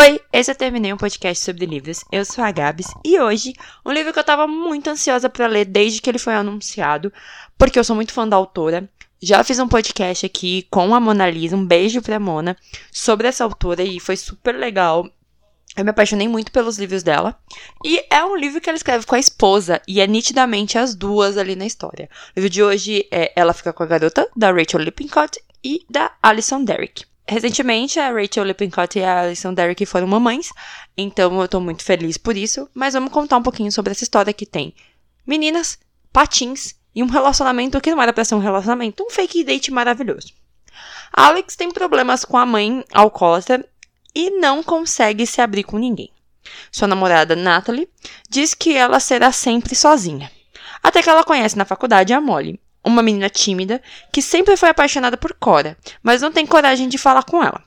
Oi, esse eu terminei um podcast sobre livros. Eu sou a Gabs e hoje, um livro que eu tava muito ansiosa para ler desde que ele foi anunciado, porque eu sou muito fã da autora. Já fiz um podcast aqui com a Mona Lisa, um beijo pra Mona, sobre essa autora e foi super legal. Eu me apaixonei muito pelos livros dela. E é um livro que ela escreve com a esposa, e é nitidamente as duas ali na história. O livro de hoje é Ela Fica com a Garota, da Rachel Lippincott e da Alison Derrick. Recentemente, a Rachel Lippincott e a Alison Derrick foram mamães, então eu tô muito feliz por isso. Mas vamos contar um pouquinho sobre essa história que tem meninas, patins e um relacionamento que não era pra ser um relacionamento, um fake date maravilhoso. Alex tem problemas com a mãe alcoólatra e não consegue se abrir com ninguém. Sua namorada, Natalie, diz que ela será sempre sozinha. Até que ela conhece na faculdade a Molly, uma menina tímida que sempre foi apaixonada por Cora, mas não tem coragem de falar com ela.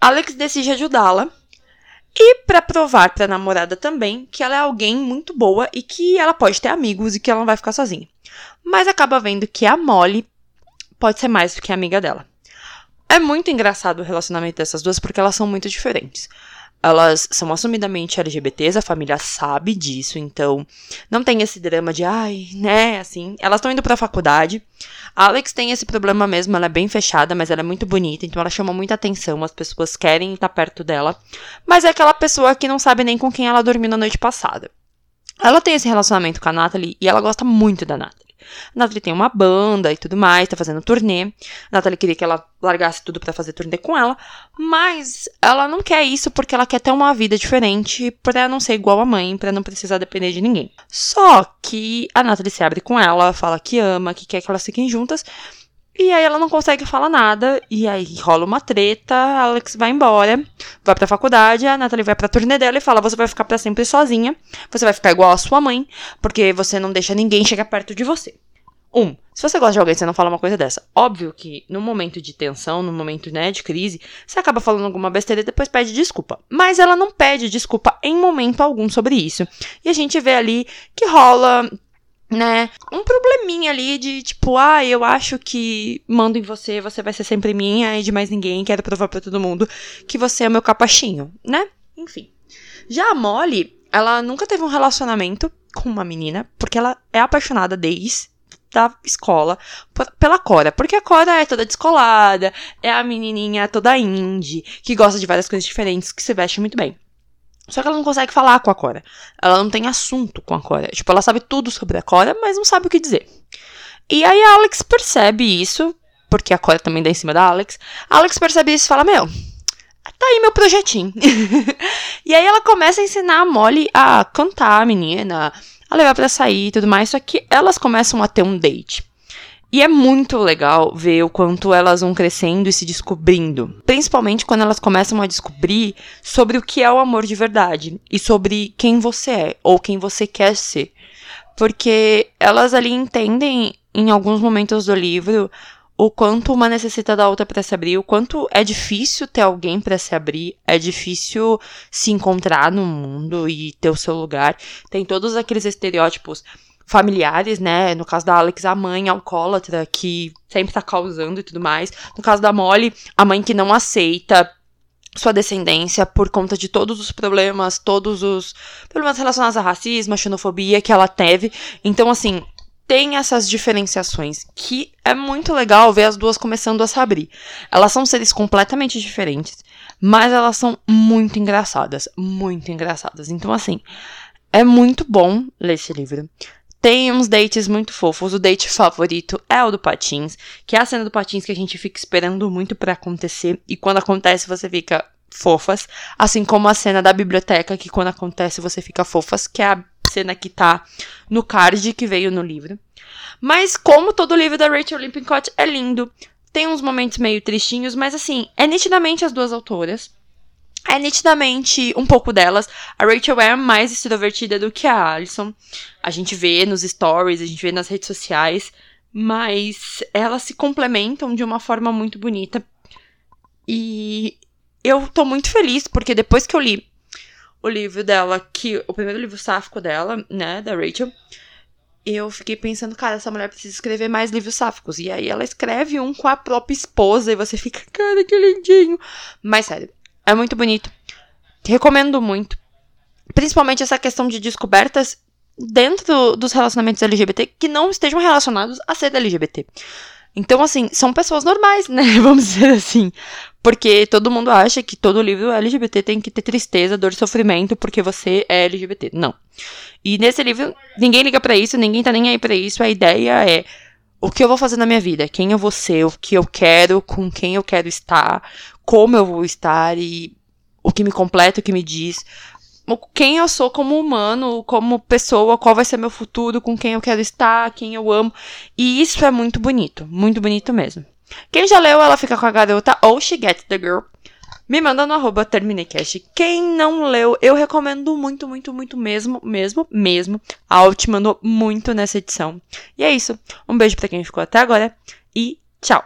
Alex decide ajudá-la e para provar para a namorada também que ela é alguém muito boa e que ela pode ter amigos e que ela não vai ficar sozinha. Mas acaba vendo que a Molly pode ser mais do que amiga dela. É muito engraçado o relacionamento dessas duas porque elas são muito diferentes. Elas são assumidamente LGBTs, a família sabe disso, então não tem esse drama de, ai, né, assim. Elas estão indo pra faculdade. Alex tem esse problema mesmo, ela é bem fechada, mas ela é muito bonita, então ela chama muita atenção, as pessoas querem estar perto dela. Mas é aquela pessoa que não sabe nem com quem ela dormiu na noite passada. Ela tem esse relacionamento com a Natalie e ela gosta muito da Natalie. A Natalie tem uma banda e tudo mais, tá fazendo turnê. A Natalie queria que ela largasse tudo para fazer turnê com ela, mas ela não quer isso porque ela quer ter uma vida diferente pra não ser igual a mãe, para não precisar depender de ninguém. Só que a Natalie se abre com ela, fala que ama, que quer que elas fiquem juntas. E aí ela não consegue falar nada, e aí rola uma treta, a Alex vai embora, vai pra faculdade, a Natalie vai pra turnê dela e fala, você vai ficar para sempre sozinha, você vai ficar igual a sua mãe, porque você não deixa ninguém chegar perto de você. Um, se você gosta de alguém, você não fala uma coisa dessa. Óbvio que no momento de tensão, no momento, né, de crise, você acaba falando alguma besteira e depois pede desculpa. Mas ela não pede desculpa em momento algum sobre isso. E a gente vê ali que rola né? Um probleminha ali de tipo, ah, eu acho que mando em você, você vai ser sempre minha e de mais ninguém, quero provar para todo mundo que você é meu capachinho, né? Enfim. Já a Molly, ela nunca teve um relacionamento com uma menina, porque ela é apaixonada desde da escola pela Cora. Porque a Cora é toda descolada, é a menininha toda indie, que gosta de várias coisas diferentes, que se veste muito bem. Só que ela não consegue falar com a Cora. Ela não tem assunto com a Cora. Tipo, ela sabe tudo sobre a Cora, mas não sabe o que dizer. E aí a Alex percebe isso, porque a Cora também dá em cima da Alex. A Alex percebe isso e fala: Meu, tá aí meu projetinho. e aí ela começa a ensinar a Molly a cantar a menina, a levar para sair e tudo mais, só que elas começam a ter um date. E é muito legal ver o quanto elas vão crescendo e se descobrindo. Principalmente quando elas começam a descobrir sobre o que é o amor de verdade e sobre quem você é ou quem você quer ser. Porque elas ali entendem, em alguns momentos do livro, o quanto uma necessita da outra para se abrir, o quanto é difícil ter alguém para se abrir, é difícil se encontrar no mundo e ter o seu lugar. Tem todos aqueles estereótipos familiares, né? No caso da Alex, a mãe alcoólatra que sempre tá causando e tudo mais. No caso da Molly, a mãe que não aceita sua descendência por conta de todos os problemas, todos os problemas relacionados a racismo, a xenofobia que ela teve. Então, assim, tem essas diferenciações que é muito legal ver as duas começando a se abrir. Elas são seres completamente diferentes, mas elas são muito engraçadas, muito engraçadas. Então assim, é muito bom ler esse livro. Tem uns dates muito fofos. O date favorito é o do Patins, que é a cena do Patins que a gente fica esperando muito para acontecer e quando acontece você fica fofas, assim como a cena da biblioteca que quando acontece você fica fofas, que é a cena que tá no card que veio no livro. Mas como todo livro da Rachel Lippincott é lindo, tem uns momentos meio tristinhos, mas assim, é nitidamente as duas autoras. É nitidamente um pouco delas. A Rachel é mais extrovertida do que a Alison. A gente vê nos stories, a gente vê nas redes sociais. Mas elas se complementam de uma forma muito bonita. E eu tô muito feliz, porque depois que eu li o livro dela, que o primeiro livro sáfico dela, né, da Rachel, eu fiquei pensando, cara, essa mulher precisa escrever mais livros sáficos. E aí ela escreve um com a própria esposa e você fica, cara, que lindinho. Mas sério, é muito bonito. recomendo muito. Principalmente essa questão de descobertas dentro dos relacionamentos LGBT que não estejam relacionados a ser LGBT. Então, assim, são pessoas normais, né? Vamos dizer assim. Porque todo mundo acha que todo livro LGBT tem que ter tristeza, dor e sofrimento porque você é LGBT. Não. E nesse livro, ninguém liga para isso, ninguém tá nem aí pra isso. A ideia é o que eu vou fazer na minha vida, quem eu vou ser, o que eu quero, com quem eu quero estar, como eu vou estar e o que me completa, o que me diz, quem eu sou como humano, como pessoa, qual vai ser meu futuro, com quem eu quero estar, quem eu amo. E isso é muito bonito, muito bonito mesmo. Quem já leu Ela Fica com a Garota ou She Gets the Girl, me manda no arroba TermineiCast. Quem não leu, eu recomendo muito, muito, muito mesmo, mesmo, mesmo. A Alt mandou muito nessa edição. E é isso. Um beijo para quem ficou até agora e tchau!